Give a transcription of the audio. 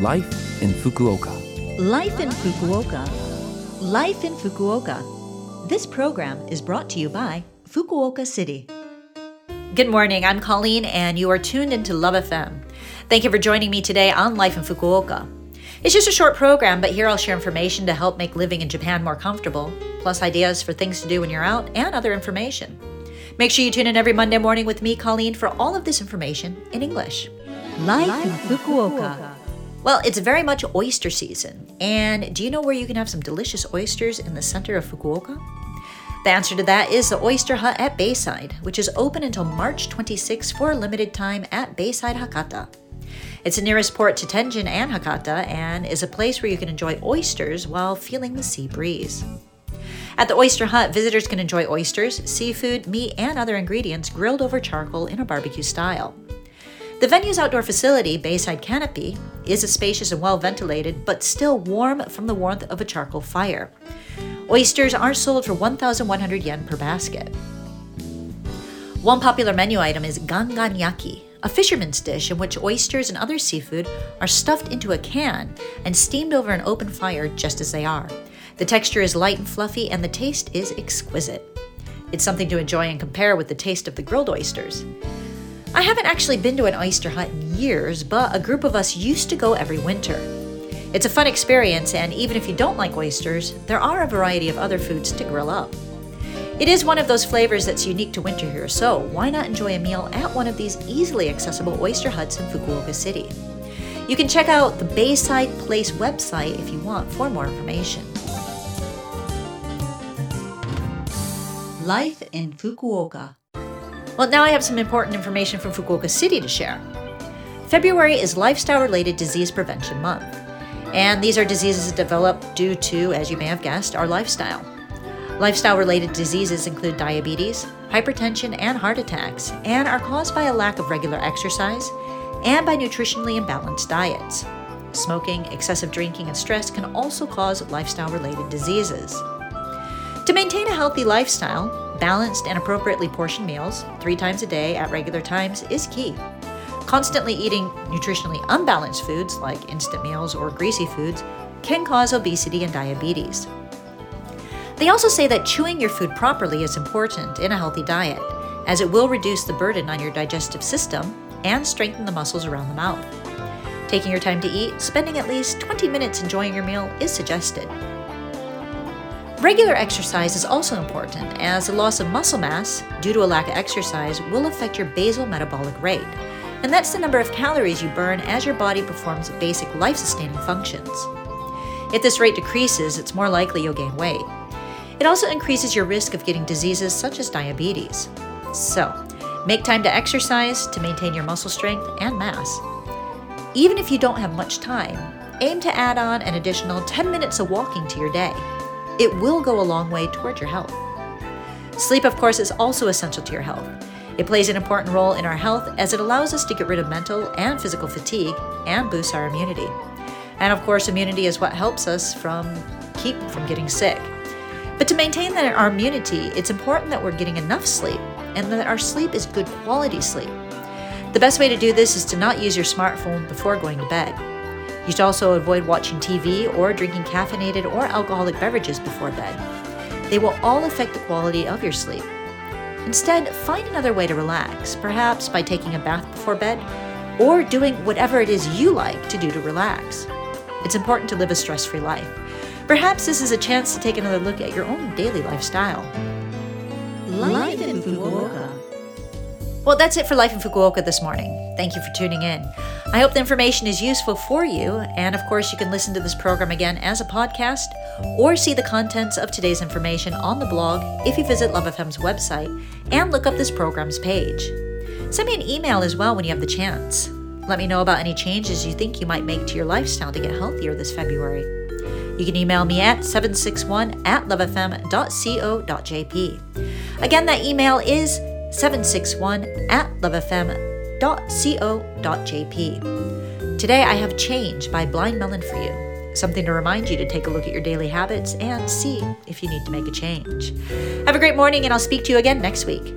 Life in Fukuoka. Life in Fukuoka. Life in Fukuoka. This program is brought to you by Fukuoka City. Good morning. I'm Colleen, and you are tuned into Love FM. Thank you for joining me today on Life in Fukuoka. It's just a short program, but here I'll share information to help make living in Japan more comfortable, plus ideas for things to do when you're out, and other information. Make sure you tune in every Monday morning with me, Colleen, for all of this information in English. Life, in Fukuoka. Well, it's very much oyster season. And do you know where you can have some delicious oysters in the center of Fukuoka? The answer to that is the Oyster Hut at Bayside, which is open until March 26 for a limited time at Bayside Hakata. It's the nearest port to Tenjin and Hakata and is a place where you can enjoy oysters while feeling the sea breeze. At the Oyster Hut, visitors can enjoy oysters, seafood, meat, and other ingredients grilled over charcoal in a barbecue style. The venue's outdoor facility, Bayside Canopy, is a spacious and well ventilated, but still warm from the warmth of a charcoal fire. Oysters are sold for 1,100 yen per basket. One popular menu item is gangan yaki, a fisherman's dish in which oysters and other seafood are stuffed into a can and steamed over an open fire just as they are. The texture is light and fluffy, and the taste is exquisite. It's something to enjoy and compare with the taste of the grilled oysters. I haven't actually been to an oyster hut in years, but a group of us used to go every winter. It's a fun experience, and even if you don't like oysters, there are a variety of other foods to grill up. It is one of those flavors that's unique to winter here, so why not enjoy a meal at one of these easily accessible oyster huts in Fukuoka City? You can check out the Bayside Place website if you want for more information. Life in Fukuoka. Well, now I have some important information from Fukuoka City to share. February is Lifestyle Related Disease Prevention Month, and these are diseases developed due to, as you may have guessed, our lifestyle. Lifestyle related diseases include diabetes, hypertension, and heart attacks, and are caused by a lack of regular exercise and by nutritionally imbalanced diets. Smoking, excessive drinking, and stress can also cause lifestyle related diseases. To maintain a healthy lifestyle, Balanced and appropriately portioned meals, three times a day at regular times, is key. Constantly eating nutritionally unbalanced foods like instant meals or greasy foods can cause obesity and diabetes. They also say that chewing your food properly is important in a healthy diet, as it will reduce the burden on your digestive system and strengthen the muscles around the mouth. Taking your time to eat, spending at least 20 minutes enjoying your meal is suggested. Regular exercise is also important, as the loss of muscle mass due to a lack of exercise will affect your basal metabolic rate, and that's the number of calories you burn as your body performs basic life sustaining functions. If this rate decreases, it's more likely you'll gain weight. It also increases your risk of getting diseases such as diabetes. So, make time to exercise to maintain your muscle strength and mass. Even if you don't have much time, aim to add on an additional 10 minutes of walking to your day. It will go a long way toward your health. Sleep, of course, is also essential to your health. It plays an important role in our health as it allows us to get rid of mental and physical fatigue and boosts our immunity. And of course, immunity is what helps us from keep from getting sick. But to maintain that our immunity, it's important that we're getting enough sleep and that our sleep is good quality sleep. The best way to do this is to not use your smartphone before going to bed. You should also avoid watching TV or drinking caffeinated or alcoholic beverages before bed. They will all affect the quality of your sleep. Instead, find another way to relax, perhaps by taking a bath before bed or doing whatever it is you like to do to relax. It's important to live a stress free life. Perhaps this is a chance to take another look at your own daily lifestyle. Life in Fukuoka. Well, that's it for Life in Fukuoka this morning. Thank you for tuning in. I hope the information is useful for you, and of course, you can listen to this program again as a podcast or see the contents of today's information on the blog if you visit Love FM's website and look up this program's page. Send me an email as well when you have the chance. Let me know about any changes you think you might make to your lifestyle to get healthier this February. You can email me at 761 at lovefm.co.jp. Again, that email is 761 at lovefm.co.jp. Today I have Change by Blind Melon for you, something to remind you to take a look at your daily habits and see if you need to make a change. Have a great morning, and I'll speak to you again next week.